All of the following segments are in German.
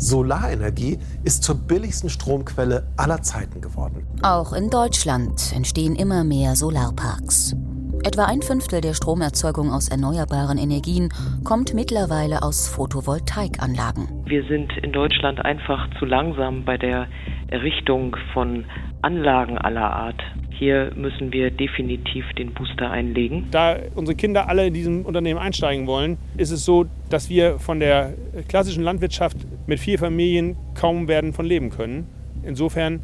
Solarenergie ist zur billigsten Stromquelle aller Zeiten geworden. Auch in Deutschland entstehen immer mehr Solarparks. Etwa ein Fünftel der Stromerzeugung aus erneuerbaren Energien kommt mittlerweile aus Photovoltaikanlagen. Wir sind in Deutschland einfach zu langsam bei der Errichtung von Anlagen aller Art. Hier müssen wir definitiv den Booster einlegen. Da unsere Kinder alle in diesem Unternehmen einsteigen wollen, ist es so, dass wir von der klassischen Landwirtschaft mit vier Familien kaum werden von leben können. Insofern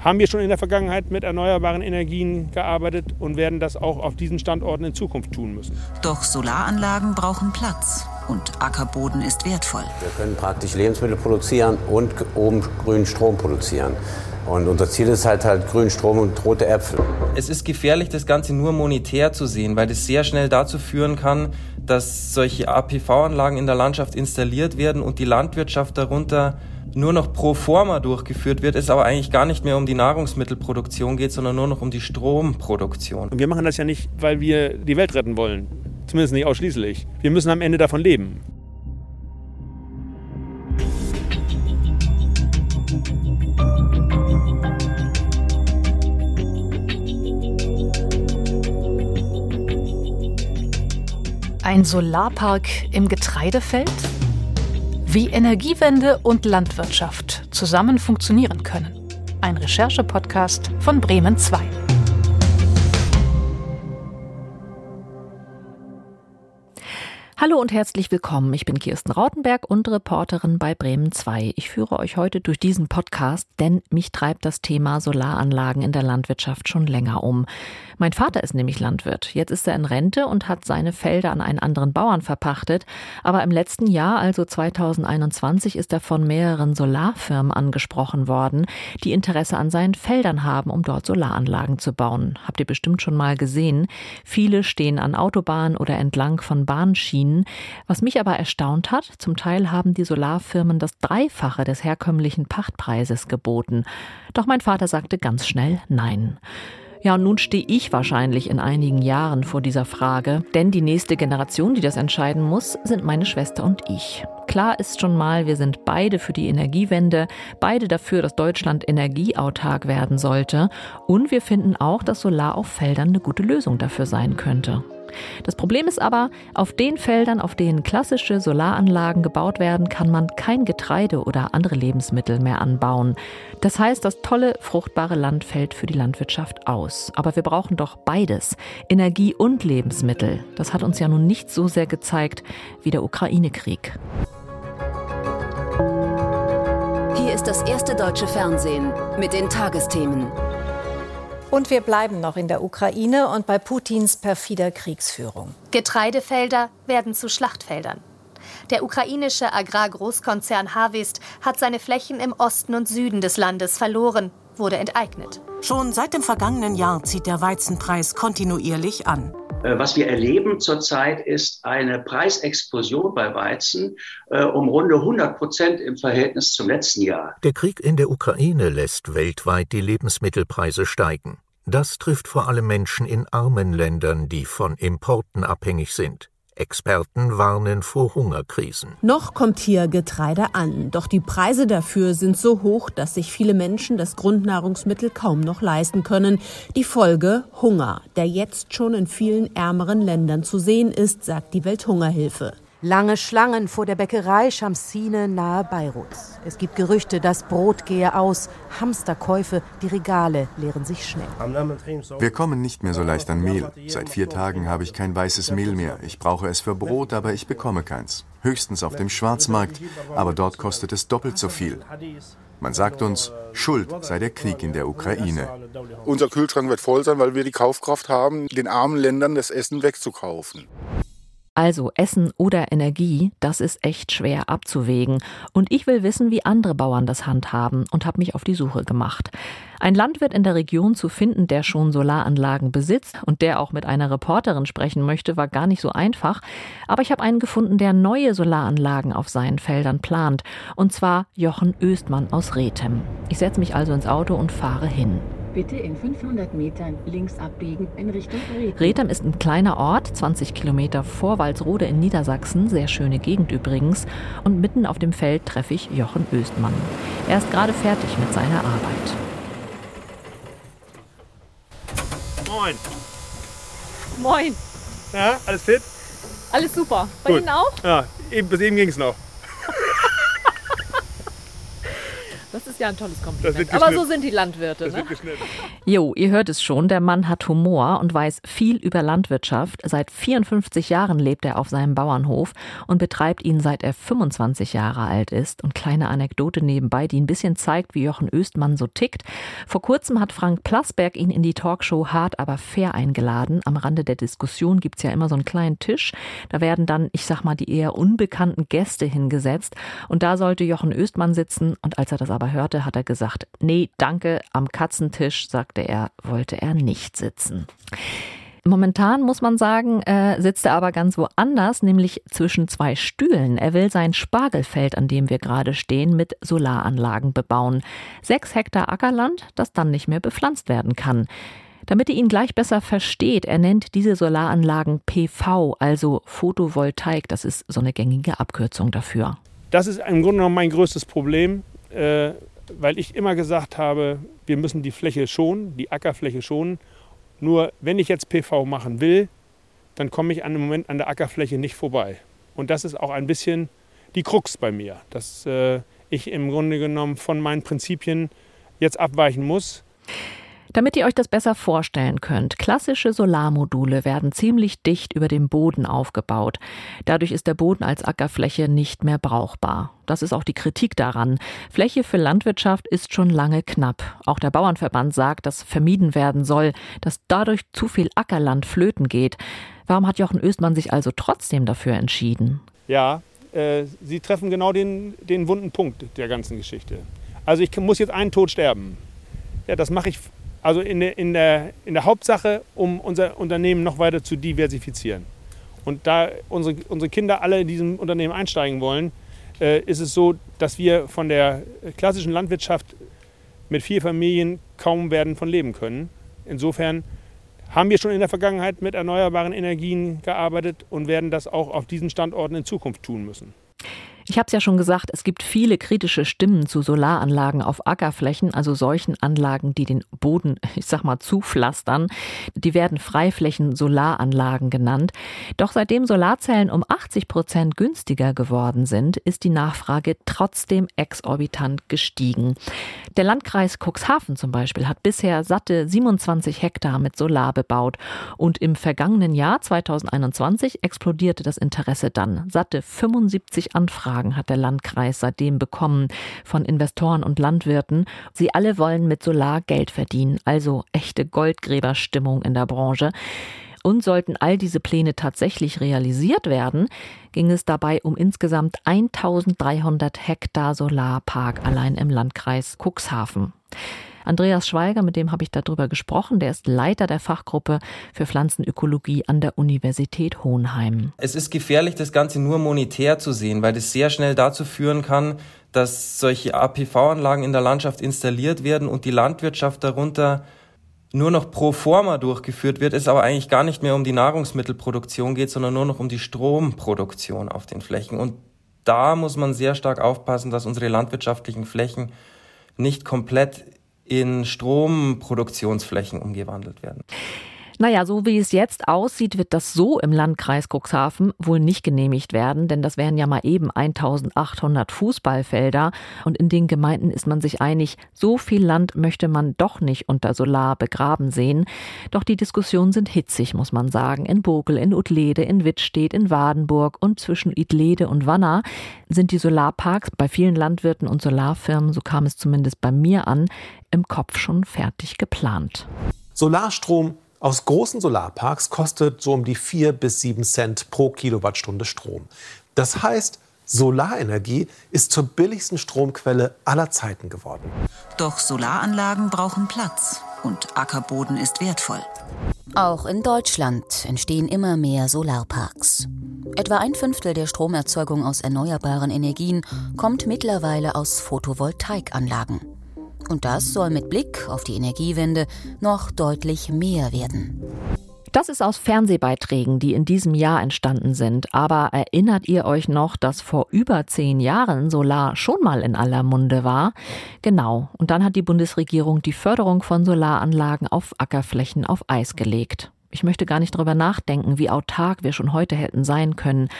haben wir schon in der Vergangenheit mit erneuerbaren Energien gearbeitet und werden das auch auf diesen Standorten in Zukunft tun müssen. Doch Solaranlagen brauchen Platz und Ackerboden ist wertvoll. Wir können praktisch Lebensmittel produzieren und oben grünen Strom produzieren. Und unser Ziel ist halt halt grünen Strom und rote Äpfel. Es ist gefährlich, das Ganze nur monetär zu sehen, weil das sehr schnell dazu führen kann, dass solche APV-Anlagen in der Landschaft installiert werden und die Landwirtschaft darunter nur noch pro forma durchgeführt wird, es aber eigentlich gar nicht mehr um die Nahrungsmittelproduktion geht, sondern nur noch um die Stromproduktion. Und wir machen das ja nicht, weil wir die Welt retten wollen. Zumindest nicht ausschließlich. Wir müssen am Ende davon leben. Ein Solarpark im Getreidefeld? Wie Energiewende und Landwirtschaft zusammen funktionieren können. Ein Recherche-Podcast von Bremen 2. Hallo und herzlich willkommen. Ich bin Kirsten Rautenberg und Reporterin bei Bremen 2. Ich führe euch heute durch diesen Podcast, denn mich treibt das Thema Solaranlagen in der Landwirtschaft schon länger um. Mein Vater ist nämlich Landwirt. Jetzt ist er in Rente und hat seine Felder an einen anderen Bauern verpachtet. Aber im letzten Jahr, also 2021, ist er von mehreren Solarfirmen angesprochen worden, die Interesse an seinen Feldern haben, um dort Solaranlagen zu bauen. Habt ihr bestimmt schon mal gesehen. Viele stehen an Autobahnen oder entlang von Bahnschienen. Was mich aber erstaunt hat, zum Teil haben die Solarfirmen das Dreifache des herkömmlichen Pachtpreises geboten. Doch mein Vater sagte ganz schnell Nein. Ja, und nun stehe ich wahrscheinlich in einigen Jahren vor dieser Frage, denn die nächste Generation, die das entscheiden muss, sind meine Schwester und ich. Klar ist schon mal, wir sind beide für die Energiewende, beide dafür, dass Deutschland energieautark werden sollte und wir finden auch, dass Solar auf Feldern eine gute Lösung dafür sein könnte. Das Problem ist aber, auf den Feldern, auf denen klassische Solaranlagen gebaut werden, kann man kein Getreide oder andere Lebensmittel mehr anbauen. Das heißt, das tolle, fruchtbare Land fällt für die Landwirtschaft aus. Aber wir brauchen doch beides, Energie und Lebensmittel. Das hat uns ja nun nicht so sehr gezeigt wie der Ukraine-Krieg. Hier ist das erste deutsche Fernsehen mit den Tagesthemen. Und wir bleiben noch in der Ukraine und bei Putins perfider Kriegsführung. Getreidefelder werden zu Schlachtfeldern. Der ukrainische Agrargroßkonzern Harvest hat seine Flächen im Osten und Süden des Landes verloren, wurde enteignet. Schon seit dem vergangenen Jahr zieht der Weizenpreis kontinuierlich an. Äh, was wir erleben zurzeit ist eine Preisexplosion bei Weizen äh, um runde 100 Prozent im Verhältnis zum letzten Jahr. Der Krieg in der Ukraine lässt weltweit die Lebensmittelpreise steigen. Das trifft vor allem Menschen in armen Ländern, die von Importen abhängig sind. Experten warnen vor Hungerkrisen. Noch kommt hier Getreide an, doch die Preise dafür sind so hoch, dass sich viele Menschen das Grundnahrungsmittel kaum noch leisten können. Die Folge Hunger, der jetzt schon in vielen ärmeren Ländern zu sehen ist, sagt die Welthungerhilfe. Lange Schlangen vor der Bäckerei Shamsine nahe Beirut. Es gibt Gerüchte, das Brot gehe aus, Hamsterkäufe, die Regale leeren sich schnell. Wir kommen nicht mehr so leicht an Mehl. Seit vier Tagen habe ich kein weißes Mehl mehr. Ich brauche es für Brot, aber ich bekomme keins. Höchstens auf dem Schwarzmarkt, aber dort kostet es doppelt so viel. Man sagt uns, Schuld sei der Krieg in der Ukraine. Unser Kühlschrank wird voll sein, weil wir die Kaufkraft haben, den armen Ländern das Essen wegzukaufen. Also Essen oder Energie, das ist echt schwer abzuwägen. Und ich will wissen, wie andere Bauern das handhaben und habe mich auf die Suche gemacht. Ein Landwirt in der Region zu finden, der schon Solaranlagen besitzt und der auch mit einer Reporterin sprechen möchte, war gar nicht so einfach. Aber ich habe einen gefunden, der neue Solaranlagen auf seinen Feldern plant. Und zwar Jochen Östmann aus Rethem. Ich setze mich also ins Auto und fahre hin. Bitte in 500 Metern links abbiegen in Richtung Rethem. Rethem ist ein kleiner Ort, 20 Kilometer vor Walsrode in Niedersachsen. Sehr schöne Gegend übrigens. Und mitten auf dem Feld treffe ich Jochen Östmann. Er ist gerade fertig mit seiner Arbeit. Moin. Moin. Ja, alles fit? Alles super. Bei Gut. Ihnen auch? Ja, eben, bis eben ging es noch. Das ist ja ein tolles Kompliment. Aber so sind die Landwirte. Das Ne? Jo, ihr hört es schon, der Mann hat Humor und weiß viel über Landwirtschaft. Seit 54 Jahren lebt er auf seinem Bauernhof und betreibt ihn seit er 25 Jahre alt ist. Und kleine Anekdote nebenbei, die ein bisschen zeigt, wie Jochen Östmann so tickt. Vor kurzem hat Frank Plasberg ihn in die Talkshow Hart aber fair eingeladen. Am Rande der Diskussion gibt's ja immer so einen kleinen Tisch. Da werden dann, ich sag mal, die eher unbekannten Gäste hingesetzt. Und da sollte Jochen Östmann sitzen. Und als er das aber hörte, hat er gesagt, nee, danke, am Katzentisch, sagte er, wollte er nicht sitzen. Momentan muss man sagen, äh, sitzt er aber ganz woanders, nämlich zwischen zwei Stühlen. Er will sein Spargelfeld, an dem wir gerade stehen, mit Solaranlagen bebauen. Sechs Hektar Ackerland, das dann nicht mehr bepflanzt werden kann. Damit ihr ihn gleich besser versteht, er nennt diese Solaranlagen PV, also Photovoltaik. Das ist so eine gängige Abkürzung dafür. Das ist im Grunde genommen mein größtes Problem, äh, weil ich immer gesagt habe, wir müssen die Fläche schonen, die Ackerfläche schonen. Nur wenn ich jetzt PV machen will, dann komme ich an dem Moment an der Ackerfläche nicht vorbei. Und das ist auch ein bisschen die Krux bei mir, dass äh, ich im Grunde genommen von meinen Prinzipien jetzt abweichen muss. Damit ihr euch das besser vorstellen könnt, klassische Solarmodule werden ziemlich dicht über dem Boden aufgebaut. Dadurch ist der Boden als Ackerfläche nicht mehr brauchbar. Das ist auch die Kritik daran. Fläche für Landwirtschaft ist schon lange knapp. Auch der Bauernverband sagt, dass vermieden werden soll, dass dadurch zu viel Ackerland flöten geht. Warum hat Jochen Östmann sich also trotzdem dafür entschieden? Ja, äh, Sie treffen genau den, den wunden Punkt der ganzen Geschichte. Also ich muss jetzt einen Tod sterben. Ja, das mache ich also in der, in, der, in der Hauptsache, um unser Unternehmen noch weiter zu diversifizieren. Und da unsere, unsere Kinder alle in diesem Unternehmen einsteigen wollen, äh, ist es so, dass wir von der klassischen Landwirtschaft mit vier Familien kaum werden von leben können. Insofern haben wir schon in der Vergangenheit mit erneuerbaren Energien gearbeitet und werden das auch auf diesen Standorten in Zukunft tun müssen. Ich habe es ja schon gesagt, es gibt viele kritische Stimmen zu Solaranlagen auf Ackerflächen, also solchen Anlagen, die den Boden, ich sag mal, zupflastern. Die werden Freiflächen-Solaranlagen genannt. Doch seitdem Solarzellen um 80 Prozent günstiger geworden sind, ist die Nachfrage trotzdem exorbitant gestiegen. Der Landkreis Cuxhaven zum Beispiel hat bisher satte 27 Hektar mit Solar bebaut und im vergangenen Jahr 2021 explodierte das Interesse dann. Satte 75 Anfragen hat der Landkreis seitdem bekommen von Investoren und Landwirten. Sie alle wollen mit Solar Geld verdienen, also echte Goldgräberstimmung in der Branche. Und sollten all diese Pläne tatsächlich realisiert werden, ging es dabei um insgesamt 1300 Hektar Solarpark allein im Landkreis Cuxhaven. Andreas Schweiger, mit dem habe ich darüber gesprochen, der ist Leiter der Fachgruppe für Pflanzenökologie an der Universität Hohenheim. Es ist gefährlich, das Ganze nur monetär zu sehen, weil das sehr schnell dazu führen kann, dass solche APV-Anlagen in der Landschaft installiert werden und die Landwirtschaft darunter nur noch pro forma durchgeführt wird, es aber eigentlich gar nicht mehr um die Nahrungsmittelproduktion geht, sondern nur noch um die Stromproduktion auf den Flächen. Und da muss man sehr stark aufpassen, dass unsere landwirtschaftlichen Flächen nicht komplett in Stromproduktionsflächen umgewandelt werden. Naja, so wie es jetzt aussieht, wird das so im Landkreis Cuxhaven wohl nicht genehmigt werden, denn das wären ja mal eben 1800 Fußballfelder und in den Gemeinden ist man sich einig, so viel Land möchte man doch nicht unter Solar begraben sehen. Doch die Diskussionen sind hitzig, muss man sagen. In Bokel, in Utlede, in Wittstedt, in Wadenburg und zwischen Idlede und Wanner sind die Solarparks bei vielen Landwirten und Solarfirmen, so kam es zumindest bei mir an, im Kopf schon fertig geplant. Solarstrom aus großen Solarparks kostet so um die 4 bis 7 Cent pro Kilowattstunde Strom. Das heißt, Solarenergie ist zur billigsten Stromquelle aller Zeiten geworden. Doch Solaranlagen brauchen Platz und Ackerboden ist wertvoll. Auch in Deutschland entstehen immer mehr Solarparks. Etwa ein Fünftel der Stromerzeugung aus erneuerbaren Energien kommt mittlerweile aus Photovoltaikanlagen. Und das soll mit Blick auf die Energiewende noch deutlich mehr werden. Das ist aus Fernsehbeiträgen, die in diesem Jahr entstanden sind. Aber erinnert ihr euch noch, dass vor über zehn Jahren Solar schon mal in aller Munde war? Genau. Und dann hat die Bundesregierung die Förderung von Solaranlagen auf Ackerflächen auf Eis gelegt. Ich möchte gar nicht darüber nachdenken, wie autark wir schon heute hätten sein können,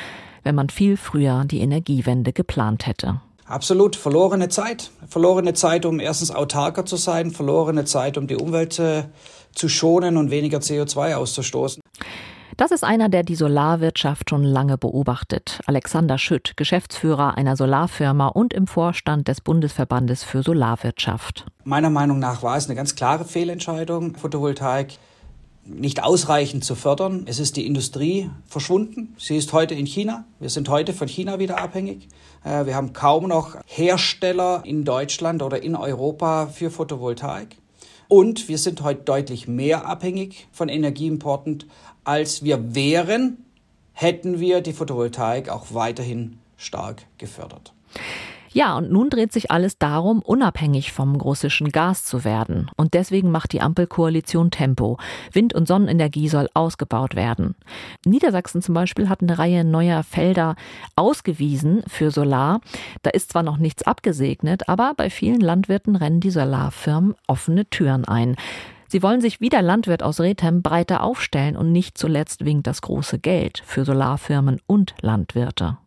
wenn man viel früher die Energiewende geplant hätte. Absolut verlorene Zeit. Verlorene Zeit, um erstens autarker zu sein, verlorene Zeit, um die Umwelt äh, zu schonen und weniger CO2 auszustoßen. Das ist einer, der die Solarwirtschaft schon lange beobachtet. Alexander Schütt, Geschäftsführer einer Solarfirma und im Vorstand des Bundesverbandes für Solarwirtschaft. Meiner Meinung nach war es eine ganz klare Fehlentscheidung, Photovoltaik nicht ausreichend zu fördern. Es ist die Industrie verschwunden. Sie ist heute in China. Wir sind heute von China wieder abhängig. Äh, wir haben kaum noch Hersteller in Deutschland oder in Europa für Photovoltaik. Und wir sind heute deutlich mehr abhängig von Energieimporten, als wir wären, hätten wir die Photovoltaik auch weiterhin stark gefördert. Ja, und nun dreht sich alles darum, unabhängig vom russischen Gas zu werden. Und deswegen macht die Ampelkoalition Tempo. Wind- und Sonnenenergie soll ausgebaut werden. Niedersachsen zum Beispiel hat eine Reihe neuer Felder ausgewiesen für Solar. Da ist zwar noch nichts abgesegnet, aber bei vielen Landwirten rennen die Solarfirmen offene Türen ein. Sie wollen sich wie der Landwirt aus Rethem breiter aufstellen und nicht zuletzt winkt das große Geld für Solarfirmen und Landwirte.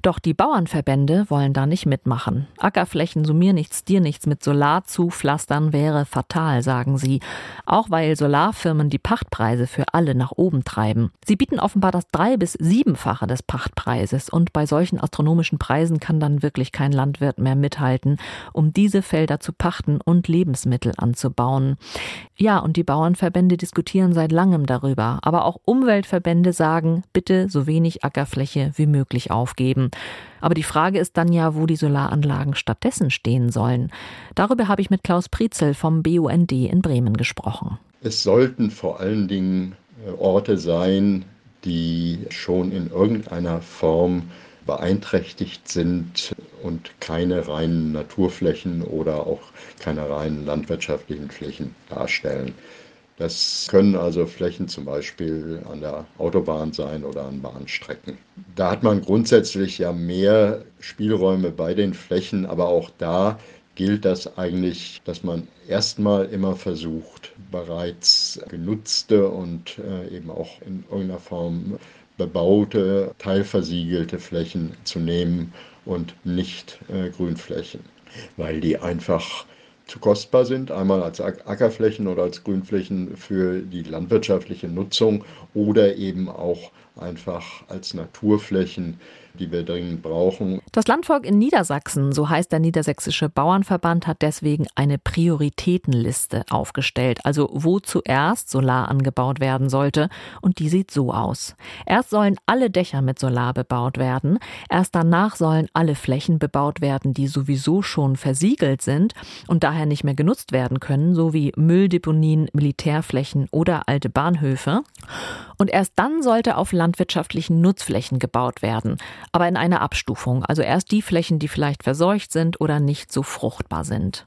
Doch die Bauernverbände wollen da nicht mitmachen. Ackerflächen so mir nichts, dir nichts mit Solar zupflastern wäre fatal, sagen sie. Auch weil Solarfirmen die Pachtpreise für alle nach oben treiben. Sie bieten offenbar das drei- bis siebenfache des Pachtpreises und bei solchen astronomischen Preisen kann dann wirklich kein Landwirt mehr mithalten, um diese Felder zu pachten und Lebensmittel anzubauen. Ja, und die Bauernverbände diskutieren seit langem darüber. Aber auch Umweltverbände sagen, bitte so wenig Ackerfläche wie möglich auf aufgeben. Aber die Frage ist dann ja, wo die Solaranlagen stattdessen stehen sollen. Darüber habe ich mit Klaus Prizel vom BUND in Bremen gesprochen. Es sollten vor allen Dingen äh, Orte sein, die schon in irgendeiner Form beeinträchtigt sind und keine reinen Naturflächen oder auch keine reinen landwirtschaftlichen Flächen darstellen. Das können also Flächen zum Beispiel an der Autobahn sein oder an Bahnstrecken. Da hat man grundsätzlich ja mehr Spielräume bei den Flächen, aber auch da gilt das eigentlich, dass man erstmal immer versucht, bereits genutzte und äh, eben auch in irgendeiner Form bebaute, teilversiegelte Flächen zu nehmen und nicht äh, Grünflächen, weil die einfach zu kostbar sind, einmal als Ackerflächen oder als Grünflächen für die landwirtschaftliche Nutzung oder eben auch einfach als Naturflächen die wir dringend brauchen. Das Landvolk in Niedersachsen, so heißt der Niedersächsische Bauernverband, hat deswegen eine Prioritätenliste aufgestellt, also wo zuerst Solar angebaut werden sollte. Und die sieht so aus. Erst sollen alle Dächer mit Solar bebaut werden. Erst danach sollen alle Flächen bebaut werden, die sowieso schon versiegelt sind und daher nicht mehr genutzt werden können, so wie Mülldeponien, Militärflächen oder alte Bahnhöfe. Und erst dann sollte auf landwirtschaftlichen Nutzflächen gebaut werden aber in einer Abstufung, also erst die Flächen, die vielleicht verseucht sind oder nicht so fruchtbar sind.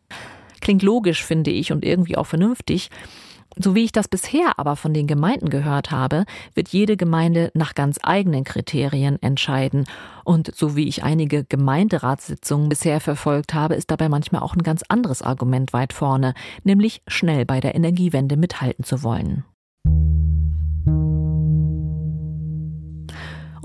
Klingt logisch, finde ich, und irgendwie auch vernünftig. So wie ich das bisher aber von den Gemeinden gehört habe, wird jede Gemeinde nach ganz eigenen Kriterien entscheiden. Und so wie ich einige Gemeinderatssitzungen bisher verfolgt habe, ist dabei manchmal auch ein ganz anderes Argument weit vorne, nämlich schnell bei der Energiewende mithalten zu wollen.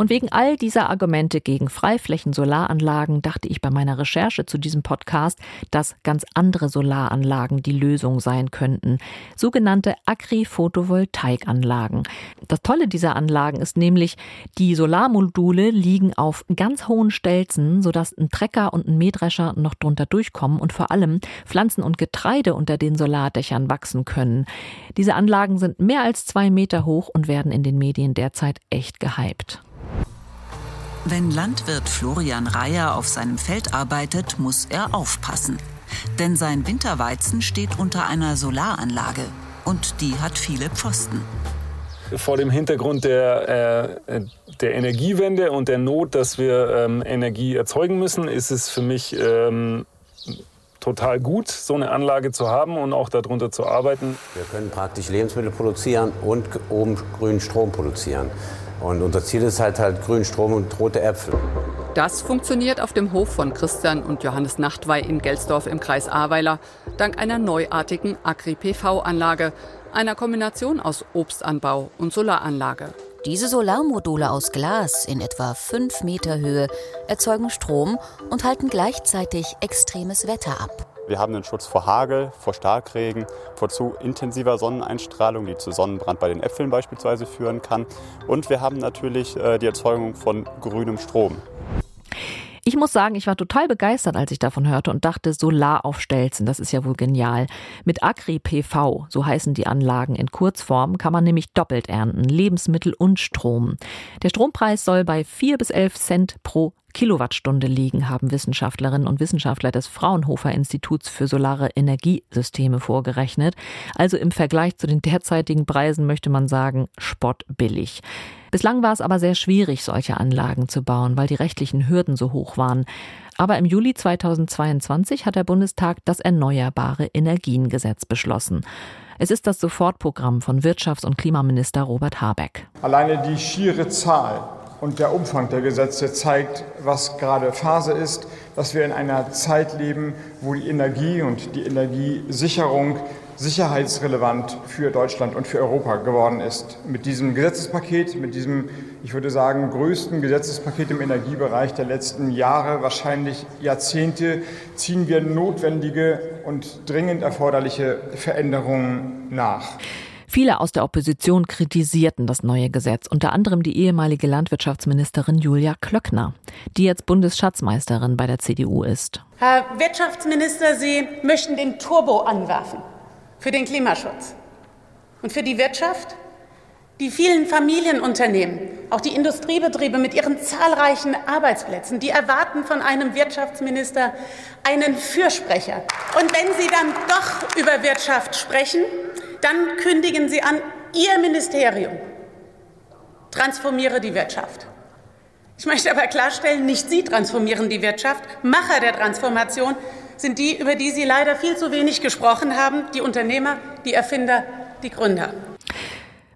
Und wegen all dieser Argumente gegen Freiflächen-Solaranlagen dachte ich bei meiner Recherche zu diesem Podcast, dass ganz andere Solaranlagen die Lösung sein könnten. Sogenannte Agri-Photovoltaikanlagen. Das Tolle dieser Anlagen ist nämlich, die Solarmodule liegen auf ganz hohen Stelzen, sodass ein Trecker und ein Mähdrescher noch drunter durchkommen und vor allem Pflanzen und Getreide unter den Solardächern wachsen können. Diese Anlagen sind mehr als zwei Meter hoch und werden in den Medien derzeit echt gehypt. Wenn Landwirt Florian Reier auf seinem Feld arbeitet, muss er aufpassen. Denn sein Winterweizen steht unter einer Solaranlage und die hat viele Pfosten. Vor dem Hintergrund der, äh, der Energiewende und der Not, dass wir ähm, Energie erzeugen müssen, ist es für mich ähm, total gut, so eine Anlage zu haben und auch darunter zu arbeiten. Wir können praktisch Lebensmittel produzieren und oben grünen Strom produzieren. Und unser Ziel ist halt halt grünen Strom und rote Äpfel. Das funktioniert auf dem Hof von Christian und Johannes Nachtwey in Gelsdorf im Kreis Ahrweiler dank einer neuartigen Agri-PV-Anlage, einer Kombination aus Obstanbau und Solaranlage. Diese Solarmodule aus Glas in etwa 5 Meter Höhe erzeugen Strom und halten gleichzeitig extremes Wetter ab. Wir haben den Schutz vor Hagel, vor Starkregen, vor zu intensiver Sonneneinstrahlung, die zu Sonnenbrand bei den Äpfeln beispielsweise führen kann. Und wir haben natürlich äh, die Erzeugung von grünem Strom. Ich muss sagen, ich war total begeistert, als ich davon hörte und dachte, Solar auf Stelzen, das ist ja wohl genial. Mit Agri-PV, so heißen die Anlagen in Kurzform, kann man nämlich doppelt ernten, Lebensmittel und Strom. Der Strompreis soll bei 4 bis 11 Cent pro Kilowattstunde liegen, haben Wissenschaftlerinnen und Wissenschaftler des Fraunhofer Instituts für Solare Energiesysteme vorgerechnet. Also im Vergleich zu den derzeitigen Preisen möchte man sagen, spottbillig. Bislang war es aber sehr schwierig, solche Anlagen zu bauen, weil die rechtlichen Hürden so hoch waren. Aber im Juli 2022 hat der Bundestag das Erneuerbare Energiengesetz beschlossen. Es ist das Sofortprogramm von Wirtschafts- und Klimaminister Robert Habeck. Alleine die schiere Zahl und der Umfang der Gesetze zeigt, was gerade Phase ist, dass wir in einer Zeit leben, wo die Energie und die Energiesicherung sicherheitsrelevant für Deutschland und für Europa geworden ist. Mit diesem Gesetzespaket, mit diesem, ich würde sagen, größten Gesetzespaket im Energiebereich der letzten Jahre, wahrscheinlich Jahrzehnte, ziehen wir notwendige und dringend erforderliche Veränderungen nach. Viele aus der Opposition kritisierten das neue Gesetz, unter anderem die ehemalige Landwirtschaftsministerin Julia Klöckner, die jetzt Bundesschatzmeisterin bei der CDU ist. Herr Wirtschaftsminister, Sie möchten den Turbo anwerfen für den Klimaschutz und für die Wirtschaft. Die vielen Familienunternehmen, auch die Industriebetriebe mit ihren zahlreichen Arbeitsplätzen, die erwarten von einem Wirtschaftsminister einen Fürsprecher. Und wenn Sie dann doch über Wirtschaft sprechen, dann kündigen Sie an, Ihr Ministerium transformiere die Wirtschaft. Ich möchte aber klarstellen, nicht Sie transformieren die Wirtschaft. Macher der Transformation sind die, über die Sie leider viel zu wenig gesprochen haben, die Unternehmer, die Erfinder, die Gründer.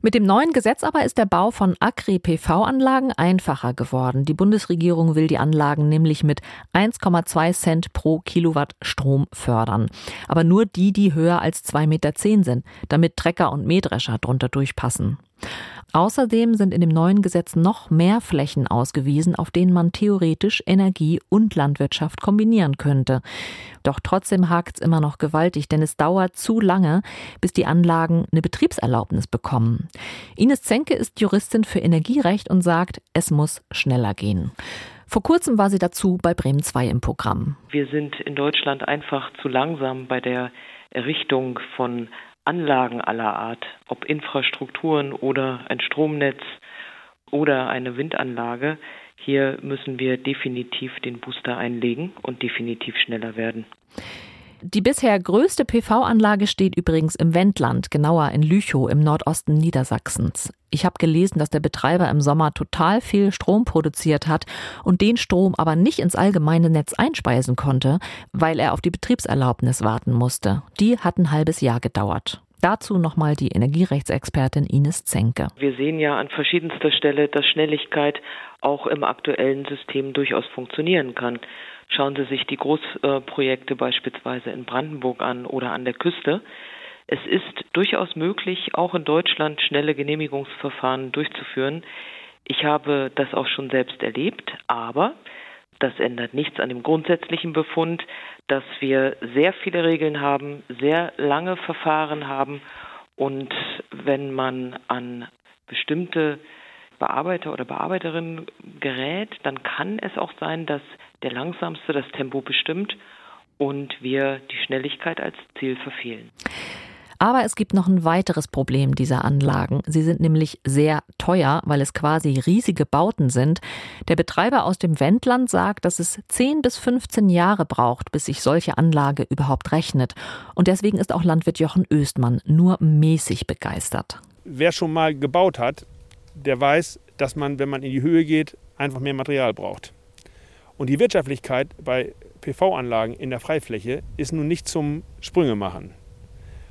Mit dem neuen Gesetz aber ist der Bau von Agri-PV-Anlagen einfacher geworden. Die Bundesregierung will die Anlagen nämlich mit 1,2 Cent pro Kilowatt Strom fördern. Aber nur die, die höher als 2,10 Meter sind, damit Trecker und Mähdrescher drunter durchpassen. Außerdem sind in dem neuen Gesetz noch mehr Flächen ausgewiesen, auf denen man theoretisch Energie und Landwirtschaft kombinieren könnte. Doch trotzdem hakt es immer noch gewaltig, denn es dauert zu lange, bis die Anlagen eine Betriebserlaubnis bekommen. Ines Zenke ist Juristin für Energierecht und sagt, es muss schneller gehen. Vor kurzem war sie dazu bei Bremen 2 im Programm. Wir sind in Deutschland einfach zu langsam bei der Errichtung von Anlagen aller Art, ob Infrastrukturen oder ein Stromnetz oder eine Windanlage, hier müssen wir definitiv den Booster einlegen und definitiv schneller werden. Die bisher größte PV-Anlage steht übrigens im Wendland, genauer in Lüchow im Nordosten Niedersachsens. Ich habe gelesen, dass der Betreiber im Sommer total viel Strom produziert hat und den Strom aber nicht ins allgemeine Netz einspeisen konnte, weil er auf die Betriebserlaubnis warten musste. Die hat ein halbes Jahr gedauert. Dazu nochmal die Energierechtsexpertin Ines Zenke. Wir sehen ja an verschiedenster Stelle, dass Schnelligkeit auch im aktuellen System durchaus funktionieren kann. Schauen Sie sich die Großprojekte beispielsweise in Brandenburg an oder an der Küste. Es ist durchaus möglich, auch in Deutschland schnelle Genehmigungsverfahren durchzuführen. Ich habe das auch schon selbst erlebt, aber das ändert nichts an dem grundsätzlichen Befund, dass wir sehr viele Regeln haben, sehr lange Verfahren haben und wenn man an bestimmte Bearbeiter oder Bearbeiterinnen gerät, dann kann es auch sein, dass der Langsamste das Tempo bestimmt und wir die Schnelligkeit als Ziel verfehlen. Aber es gibt noch ein weiteres Problem dieser Anlagen. Sie sind nämlich sehr teuer, weil es quasi riesige Bauten sind. Der Betreiber aus dem Wendland sagt, dass es 10 bis 15 Jahre braucht, bis sich solche Anlage überhaupt rechnet. Und deswegen ist auch Landwirt Jochen Östmann nur mäßig begeistert. Wer schon mal gebaut hat, der weiß, dass man, wenn man in die Höhe geht, einfach mehr Material braucht. Und die Wirtschaftlichkeit bei PV-Anlagen in der Freifläche ist nun nicht zum Sprünge machen.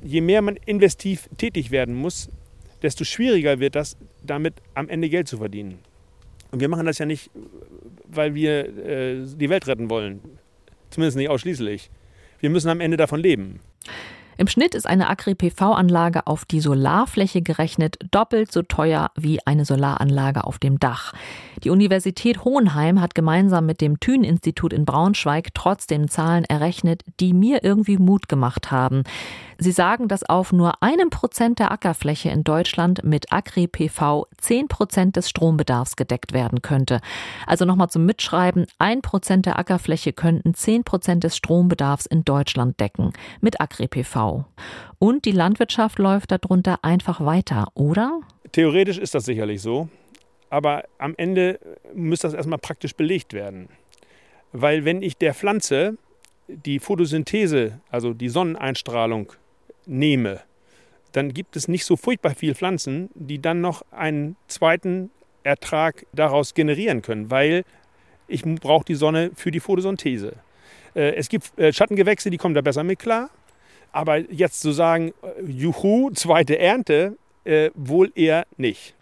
Je mehr man investiv tätig werden muss, desto schwieriger wird das, damit am Ende Geld zu verdienen. Und wir machen das ja nicht, weil wir äh, die Welt retten wollen. Zumindest nicht ausschließlich. Wir müssen am Ende davon leben. Im Schnitt ist eine Agri-PV-Anlage auf die Solarfläche gerechnet doppelt so teuer wie eine Solaranlage auf dem Dach. Die Universität Hohenheim hat gemeinsam mit dem Thün-Institut in Braunschweig trotzdem Zahlen errechnet, die mir irgendwie Mut gemacht haben. Sie sagen, dass auf nur einem Prozent der Ackerfläche in Deutschland mit Agri-PV zehn Prozent des Strombedarfs gedeckt werden könnte. Also nochmal zum Mitschreiben, ein Prozent der Ackerfläche könnten zehn Prozent des Strombedarfs in Deutschland decken mit Agri-PV. Und die Landwirtschaft läuft darunter einfach weiter, oder? Theoretisch ist das sicherlich so, aber am Ende muss das erstmal praktisch belegt werden. Weil wenn ich der Pflanze die Photosynthese, also die Sonneneinstrahlung, nehme, dann gibt es nicht so furchtbar viele Pflanzen, die dann noch einen zweiten Ertrag daraus generieren können, weil ich brauche die Sonne für die Photosynthese. Äh, es gibt äh, Schattengewächse, die kommen da besser mit klar. Aber jetzt zu sagen, äh, juhu, zweite Ernte, äh, wohl eher nicht.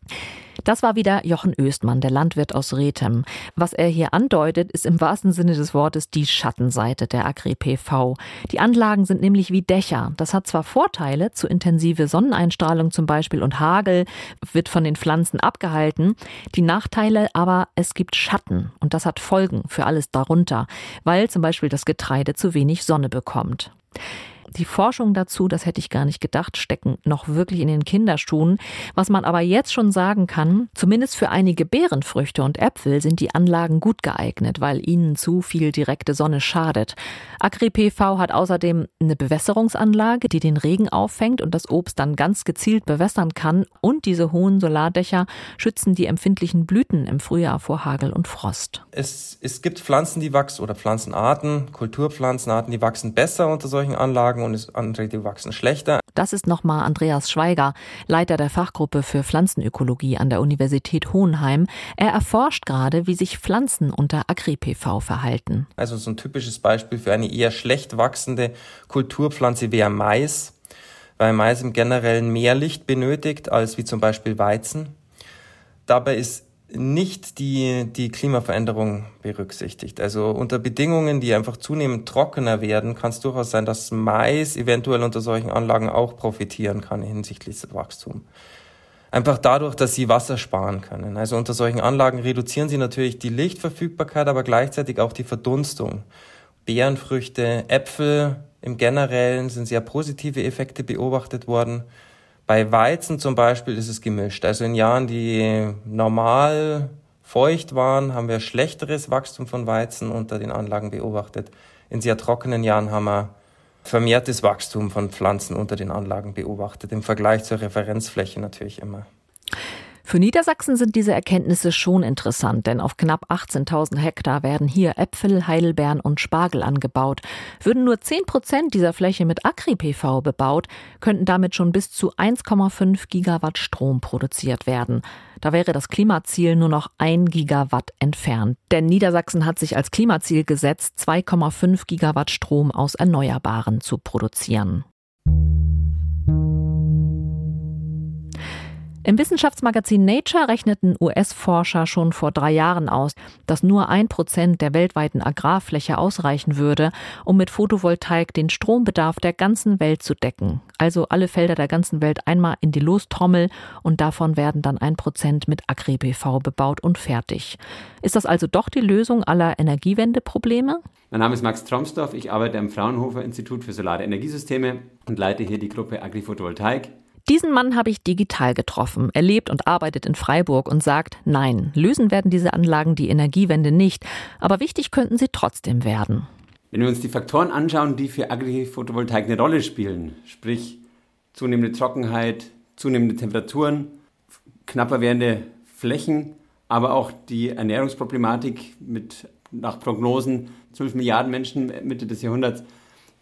Das war wieder Jochen Östmann, der Landwirt aus Rethem. Was er hier andeutet, ist im wahrsten Sinne des Wortes die Schattenseite der Agri-PV. Die Anlagen sind nämlich wie Dächer. Das hat zwar Vorteile, zu intensive Sonneneinstrahlung zum Beispiel und Hagel wird von den Pflanzen abgehalten. Die Nachteile aber, es gibt Schatten und das hat Folgen für alles darunter, weil zum Beispiel das Getreide zu wenig Sonne bekommt. Die Forschung dazu, das hätte ich gar nicht gedacht, stecken noch wirklich in den Kinderschuhen. Was man aber jetzt schon sagen kann, zumindest für einige Beerenfrüchte und Äpfel sind die Anlagen gut geeignet, weil ihnen zu viel direkte Sonne schadet. Agri-PV hat außerdem eine Bewässerungsanlage, die den Regen auffängt und das Obst dann ganz gezielt bewässern kann. Und diese hohen Solardächer schützen die empfindlichen Blüten im Frühjahr vor Hagel und Frost. Es, es gibt Pflanzen, die wachsen oder Pflanzenarten, Kulturpflanzenarten, die wachsen besser unter solchen Anlagen wachsen und andere, die wachsen schlechter. Das ist nochmal Andreas Schweiger, Leiter der Fachgruppe für Pflanzenökologie an der Universität Hohenheim. Er erforscht gerade, wie sich Pflanzen unter Agri-PV verhalten. Also so ein typisches Beispiel für eine eher schlecht wachsende Kulturpflanze wäre Mais, weil Mais im Generellen mehr Licht benötigt als wie zum Beispiel Weizen. Dabei ist nicht die, die Klimaveränderung berücksichtigt. Also unter Bedingungen, die einfach zunehmend trockener werden, kann es durchaus sein, dass Mais eventuell unter solchen Anlagen auch profitieren kann hinsichtlich des Wachstums. Einfach dadurch, dass sie Wasser sparen können. Also unter solchen Anlagen reduzieren sie natürlich die Lichtverfügbarkeit, aber gleichzeitig auch die Verdunstung. Beerenfrüchte, Äpfel im Generellen sind sehr positive Effekte beobachtet worden. Bei Weizen zum Beispiel ist es gemischt. Also in Jahren, die normal feucht waren, haben wir schlechteres Wachstum von Weizen unter den Anlagen beobachtet. In sehr trockenen Jahren haben wir vermehrtes Wachstum von Pflanzen unter den Anlagen beobachtet, im Vergleich zur Referenzfläche natürlich immer. Für Niedersachsen sind diese Erkenntnisse schon interessant, denn auf knapp 18.000 Hektar werden hier Äpfel, Heidelbeeren und Spargel angebaut. Würden nur 10 Prozent dieser Fläche mit Agri-PV bebaut, könnten damit schon bis zu 1,5 Gigawatt Strom produziert werden. Da wäre das Klimaziel nur noch ein Gigawatt entfernt. Denn Niedersachsen hat sich als Klimaziel gesetzt, 2,5 Gigawatt Strom aus Erneuerbaren zu produzieren. Im Wissenschaftsmagazin Nature rechneten US-Forscher schon vor drei Jahren aus, dass nur ein Prozent der weltweiten Agrarfläche ausreichen würde, um mit Photovoltaik den Strombedarf der ganzen Welt zu decken. Also alle Felder der ganzen Welt einmal in die Lostrommel und davon werden dann ein Prozent mit Agri-PV bebaut und fertig. Ist das also doch die Lösung aller Energiewendeprobleme? Mein Name ist Max Tromsdorf, ich arbeite am Fraunhofer Institut für Solare Energiesysteme und leite hier die Gruppe Agri-Photovoltaik. Diesen Mann habe ich digital getroffen. Er lebt und arbeitet in Freiburg und sagt, nein, lösen werden diese Anlagen die Energiewende nicht, aber wichtig könnten sie trotzdem werden. Wenn wir uns die Faktoren anschauen, die für Agri-Photovoltaik eine Rolle spielen, sprich zunehmende Trockenheit, zunehmende Temperaturen, knapper werdende Flächen, aber auch die Ernährungsproblematik mit nach Prognosen 12 Milliarden Menschen Mitte des Jahrhunderts,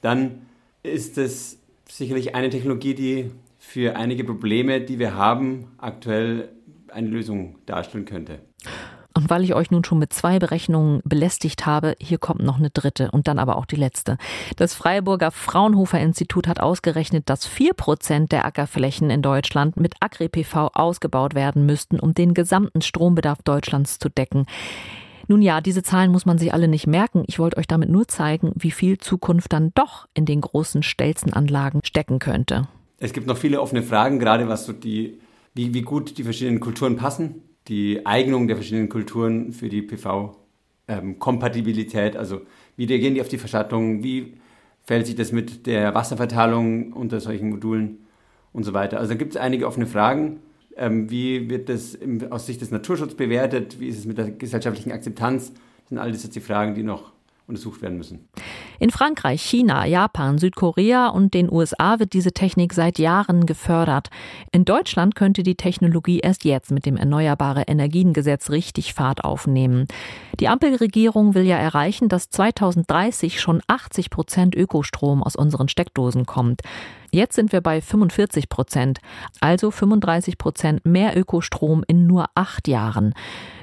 dann ist es sicherlich eine Technologie, die für einige Probleme, die wir haben, aktuell eine Lösung darstellen könnte. Und weil ich euch nun schon mit zwei Berechnungen belästigt habe, hier kommt noch eine dritte und dann aber auch die letzte. Das Freiburger Fraunhofer Institut hat ausgerechnet, dass vier Prozent der Ackerflächen in Deutschland mit Agri-PV ausgebaut werden müssten, um den gesamten Strombedarf Deutschlands zu decken. Nun ja, diese Zahlen muss man sich alle nicht merken. Ich wollte euch damit nur zeigen, wie viel Zukunft dann doch in den großen Stelzenanlagen stecken könnte. Es gibt noch viele offene Fragen, gerade was so die, wie, wie gut die verschiedenen Kulturen passen, die Eignung der verschiedenen Kulturen für die PV-Kompatibilität, ähm, also wie reagieren die auf die Verschattung, wie verhält sich das mit der Wasserverteilung unter solchen Modulen und so weiter. Also da gibt es einige offene Fragen. Ähm, wie wird das im, aus Sicht des Naturschutzes bewertet? Wie ist es mit der gesellschaftlichen Akzeptanz? Das sind alles jetzt die Fragen, die noch untersucht werden müssen. In Frankreich, China, Japan, Südkorea und den USA wird diese Technik seit Jahren gefördert. In Deutschland könnte die Technologie erst jetzt mit dem Erneuerbare Energiengesetz richtig Fahrt aufnehmen. Die Ampelregierung will ja erreichen, dass 2030 schon 80 Prozent Ökostrom aus unseren Steckdosen kommt. Jetzt sind wir bei 45 Prozent, also 35 Prozent mehr Ökostrom in nur acht Jahren.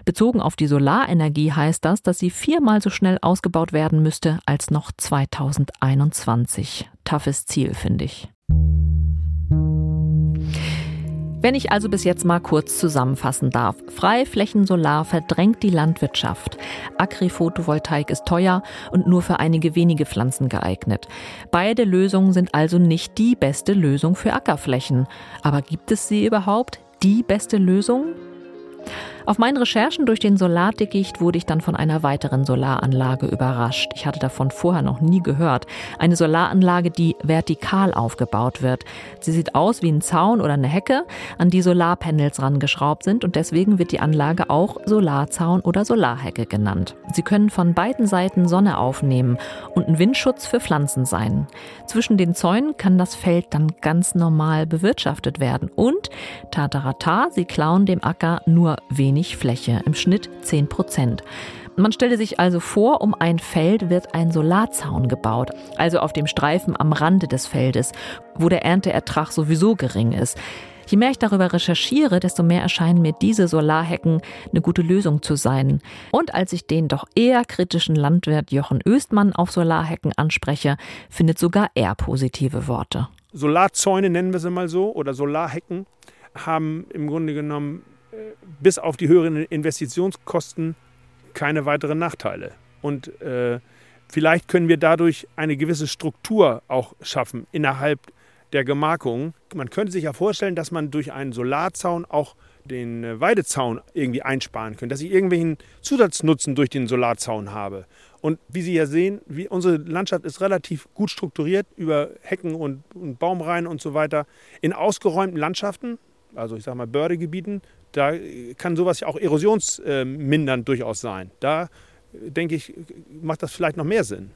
Bezogen auf die Solarenergie heißt das, dass sie viermal so schnell ausgebaut werden müsste als noch 2021. Toughes Ziel, finde ich. Wenn ich also bis jetzt mal kurz zusammenfassen darf. Freiflächensolar verdrängt die Landwirtschaft. Agri-Photovoltaik ist teuer und nur für einige wenige Pflanzen geeignet. Beide Lösungen sind also nicht die beste Lösung für Ackerflächen. Aber gibt es sie überhaupt? Die beste Lösung? Auf meinen Recherchen durch den Solardickicht wurde ich dann von einer weiteren Solaranlage überrascht. Ich hatte davon vorher noch nie gehört. Eine Solaranlage, die vertikal aufgebaut wird. Sie sieht aus wie ein Zaun oder eine Hecke, an die Solarpanels rangeschraubt sind und deswegen wird die Anlage auch Solarzaun oder Solarhecke genannt. Sie können von beiden Seiten Sonne aufnehmen und ein Windschutz für Pflanzen sein. Zwischen den Zäunen kann das Feld dann ganz normal bewirtschaftet werden und tatarata, sie klauen dem Acker nur wenig wenig Fläche, im Schnitt 10 Prozent. Man stelle sich also vor, um ein Feld wird ein Solarzaun gebaut, also auf dem Streifen am Rande des Feldes, wo der Ernteertrag sowieso gering ist. Je mehr ich darüber recherchiere, desto mehr erscheinen mir diese Solarhecken eine gute Lösung zu sein. Und als ich den doch eher kritischen Landwirt Jochen Östmann auf Solarhecken anspreche, findet sogar er positive Worte. Solarzäune nennen wir sie mal so oder Solarhecken haben im Grunde genommen bis auf die höheren Investitionskosten keine weiteren Nachteile. Und äh, vielleicht können wir dadurch eine gewisse Struktur auch schaffen innerhalb der Gemarkung. Man könnte sich ja vorstellen, dass man durch einen Solarzaun auch den äh, Weidezaun irgendwie einsparen könnte, dass ich irgendwelchen Zusatznutzen durch den Solarzaun habe. Und wie Sie ja sehen, wie, unsere Landschaft ist relativ gut strukturiert über Hecken und, und Baumreihen und so weiter. In ausgeräumten Landschaften, also ich sage mal Bördegebieten, da kann sowas ja auch erosionsmindernd durchaus sein. Da denke ich, macht das vielleicht noch mehr Sinn.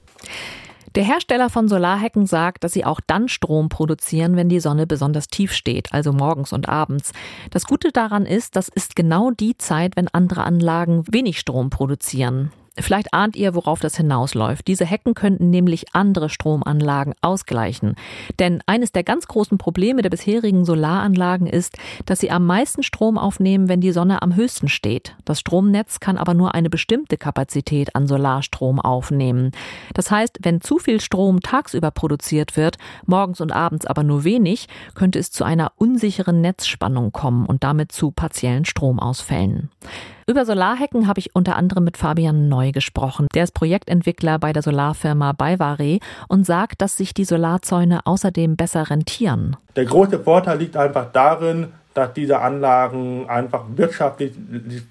Der Hersteller von Solarhecken sagt, dass sie auch dann Strom produzieren, wenn die Sonne besonders tief steht, also morgens und abends. Das Gute daran ist, das ist genau die Zeit, wenn andere Anlagen wenig Strom produzieren. Vielleicht ahnt ihr, worauf das hinausläuft. Diese Hecken könnten nämlich andere Stromanlagen ausgleichen. Denn eines der ganz großen Probleme der bisherigen Solaranlagen ist, dass sie am meisten Strom aufnehmen, wenn die Sonne am höchsten steht. Das Stromnetz kann aber nur eine bestimmte Kapazität an Solarstrom aufnehmen. Das heißt, wenn zu viel Strom tagsüber produziert wird, morgens und abends aber nur wenig, könnte es zu einer unsicheren Netzspannung kommen und damit zu partiellen Stromausfällen. Über Solarhecken habe ich unter anderem mit Fabian Neu gesprochen. Der ist Projektentwickler bei der Solarfirma Bayvare und sagt, dass sich die Solarzäune außerdem besser rentieren. Der große Vorteil liegt einfach darin, dass diese Anlagen einfach wirtschaftlich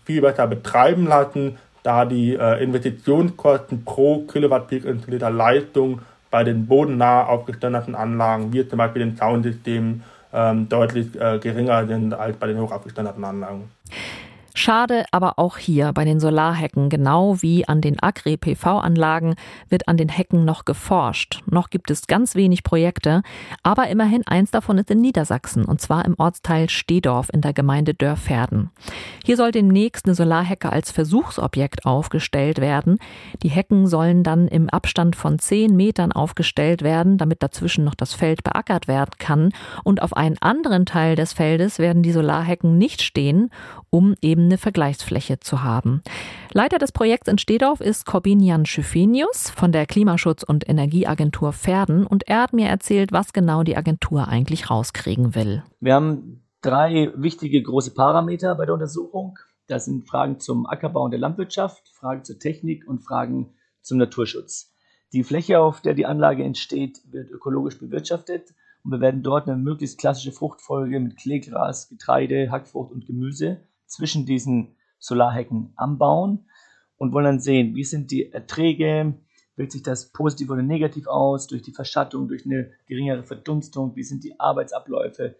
viel besser betreiben lassen, da die äh, Investitionskosten pro Kilowatt Peak installierter Leistung bei den bodennah aufgestandeten Anlagen, wie zum Beispiel den Soundsystemen, ähm, deutlich äh, geringer sind als bei den hoch aufgestandeten Anlagen. Schade aber auch hier bei den Solarhecken, genau wie an den Agri-PV-Anlagen, wird an den Hecken noch geforscht. Noch gibt es ganz wenig Projekte, aber immerhin eins davon ist in Niedersachsen und zwar im Ortsteil Stedorf in der Gemeinde Dörferden. Hier soll demnächst eine Solarhecke als Versuchsobjekt aufgestellt werden. Die Hecken sollen dann im Abstand von zehn Metern aufgestellt werden, damit dazwischen noch das Feld beackert werden kann. Und auf einen anderen Teil des Feldes werden die Solarhecken nicht stehen, um eben eine Vergleichsfläche zu haben. Leiter des Projekts in Stedorf ist Corbinian Schüfenius von der Klimaschutz- und Energieagentur Pferden und er hat mir erzählt, was genau die Agentur eigentlich rauskriegen will. Wir haben drei wichtige große Parameter bei der Untersuchung. Das sind Fragen zum Ackerbau und der Landwirtschaft, Fragen zur Technik und Fragen zum Naturschutz. Die Fläche, auf der die Anlage entsteht, wird ökologisch bewirtschaftet und wir werden dort eine möglichst klassische Fruchtfolge mit Kleegras, Getreide, Hackfrucht und Gemüse zwischen diesen Solarhecken anbauen und wollen dann sehen, wie sind die Erträge, wirkt sich das positiv oder negativ aus durch die Verschattung, durch eine geringere Verdunstung, wie sind die Arbeitsabläufe,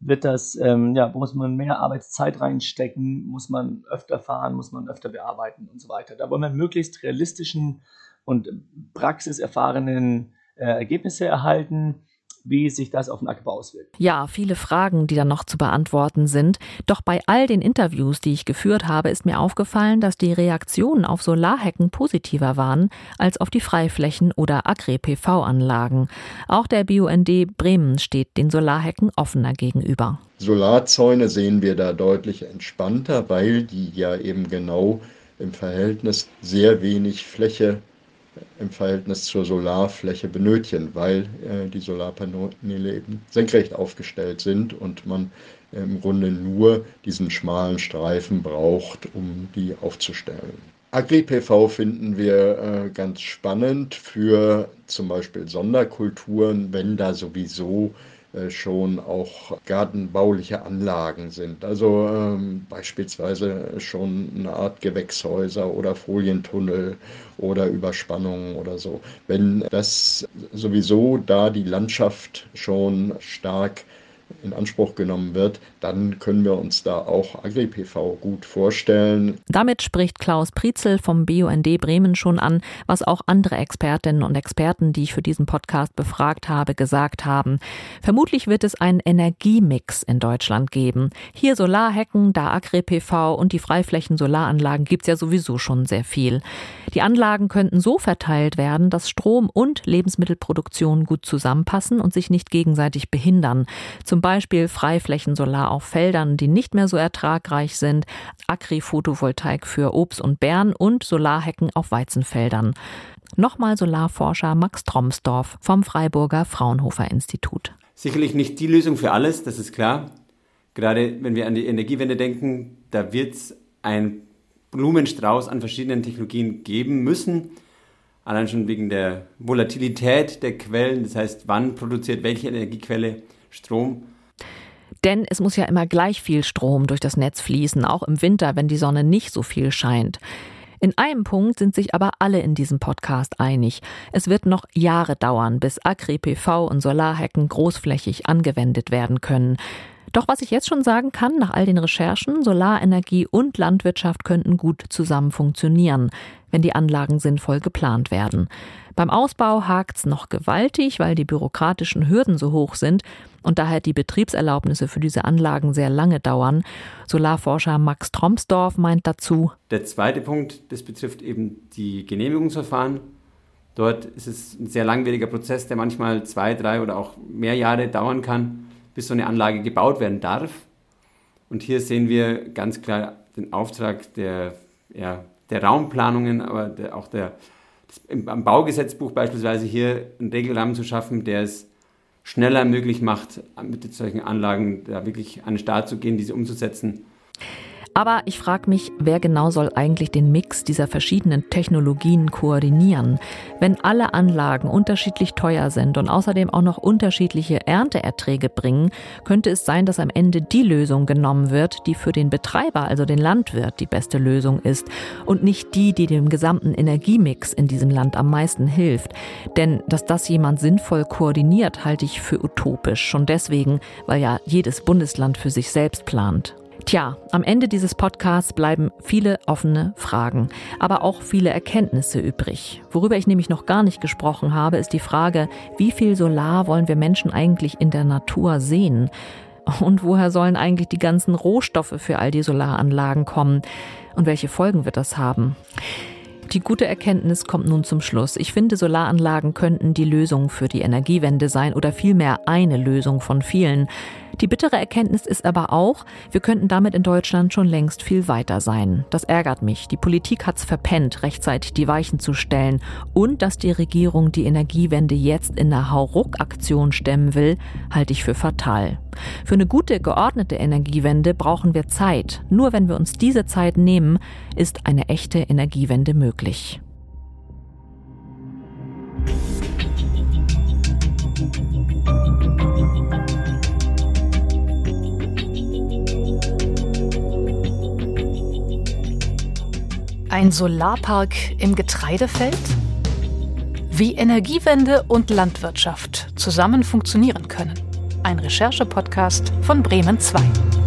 wird das, ähm, ja, muss man mehr Arbeitszeit reinstecken, muss man öfter fahren, muss man öfter bearbeiten und so weiter. Da wollen wir möglichst realistischen und praxiserfahrenen äh, Ergebnisse erhalten wie sich das auf den Ackerbau auswirkt. Ja, viele Fragen, die dann noch zu beantworten sind. Doch bei all den Interviews, die ich geführt habe, ist mir aufgefallen, dass die Reaktionen auf Solarhecken positiver waren als auf die Freiflächen oder Agri-PV-Anlagen. Auch der BUND Bremen steht den Solarhecken offener gegenüber. Solarzäune sehen wir da deutlich entspannter, weil die ja eben genau im Verhältnis sehr wenig Fläche im Verhältnis zur Solarfläche benötigen, weil äh, die Solarpaneele eben senkrecht aufgestellt sind und man im Grunde nur diesen schmalen Streifen braucht, um die aufzustellen. Agri-PV finden wir äh, ganz spannend für zum Beispiel Sonderkulturen, wenn da sowieso äh, schon auch gartenbauliche Anlagen sind. Also ähm, beispielsweise schon eine Art Gewächshäuser oder Folientunnel oder Überspannungen oder so. Wenn das sowieso da die Landschaft schon stark in Anspruch genommen wird, dann können wir uns da auch Agri-PV gut vorstellen. Damit spricht Klaus Prietzel vom BUND Bremen schon an, was auch andere Expertinnen und Experten, die ich für diesen Podcast befragt habe, gesagt haben. Vermutlich wird es einen Energiemix in Deutschland geben. Hier Solarhecken, da Agri-PV und die Freiflächen-Solaranlagen gibt es ja sowieso schon sehr viel. Die Anlagen könnten so verteilt werden, dass Strom und Lebensmittelproduktion gut zusammenpassen und sich nicht gegenseitig behindern. Zum Beispiel Freiflächensolar auf Feldern, die nicht mehr so ertragreich sind, Agri-Photovoltaik für Obst und Beeren und Solarhecken auf Weizenfeldern. Nochmal Solarforscher Max Tromsdorf vom Freiburger Fraunhofer Institut. Sicherlich nicht die Lösung für alles, das ist klar. Gerade wenn wir an die Energiewende denken, da wird es ein Blumenstrauß an verschiedenen Technologien geben müssen. Allein schon wegen der Volatilität der Quellen, das heißt, wann produziert welche Energiequelle Strom. Denn es muss ja immer gleich viel Strom durch das Netz fließen, auch im Winter, wenn die Sonne nicht so viel scheint. In einem Punkt sind sich aber alle in diesem Podcast einig. Es wird noch Jahre dauern, bis Agri-PV und Solarhecken großflächig angewendet werden können. Doch was ich jetzt schon sagen kann, nach all den Recherchen, Solarenergie und Landwirtschaft könnten gut zusammen funktionieren, wenn die Anlagen sinnvoll geplant werden. Beim Ausbau hakt's noch gewaltig, weil die bürokratischen Hürden so hoch sind und daher die Betriebserlaubnisse für diese Anlagen sehr lange dauern. Solarforscher Max Tromsdorf meint dazu. Der zweite Punkt, das betrifft eben die Genehmigungsverfahren. Dort ist es ein sehr langwieriger Prozess, der manchmal zwei, drei oder auch mehr Jahre dauern kann, bis so eine Anlage gebaut werden darf. Und hier sehen wir ganz klar den Auftrag der, ja, der Raumplanungen, aber der, auch der im Baugesetzbuch beispielsweise hier einen Regelrahmen zu schaffen, der es schneller möglich macht, mit solchen Anlagen da wirklich an den Start zu gehen, diese umzusetzen. Aber ich frage mich, wer genau soll eigentlich den Mix dieser verschiedenen Technologien koordinieren? Wenn alle Anlagen unterschiedlich teuer sind und außerdem auch noch unterschiedliche Ernteerträge bringen, könnte es sein, dass am Ende die Lösung genommen wird, die für den Betreiber, also den Landwirt, die beste Lösung ist und nicht die, die dem gesamten Energiemix in diesem Land am meisten hilft. Denn dass das jemand sinnvoll koordiniert, halte ich für utopisch. Schon deswegen, weil ja jedes Bundesland für sich selbst plant. Tja, am Ende dieses Podcasts bleiben viele offene Fragen, aber auch viele Erkenntnisse übrig. Worüber ich nämlich noch gar nicht gesprochen habe, ist die Frage, wie viel Solar wollen wir Menschen eigentlich in der Natur sehen? Und woher sollen eigentlich die ganzen Rohstoffe für all die Solaranlagen kommen? Und welche Folgen wird das haben? Die gute Erkenntnis kommt nun zum Schluss. Ich finde, Solaranlagen könnten die Lösung für die Energiewende sein oder vielmehr eine Lösung von vielen. Die bittere Erkenntnis ist aber auch, wir könnten damit in Deutschland schon längst viel weiter sein. Das ärgert mich. Die Politik hat's verpennt, rechtzeitig die Weichen zu stellen. Und dass die Regierung die Energiewende jetzt in einer Hauruck-Aktion stemmen will, halte ich für fatal. Für eine gute, geordnete Energiewende brauchen wir Zeit. Nur wenn wir uns diese Zeit nehmen, ist eine echte Energiewende möglich. Ein Solarpark im Getreidefeld? Wie Energiewende und Landwirtschaft zusammen funktionieren können. Ein Recherche-Podcast von Bremen 2.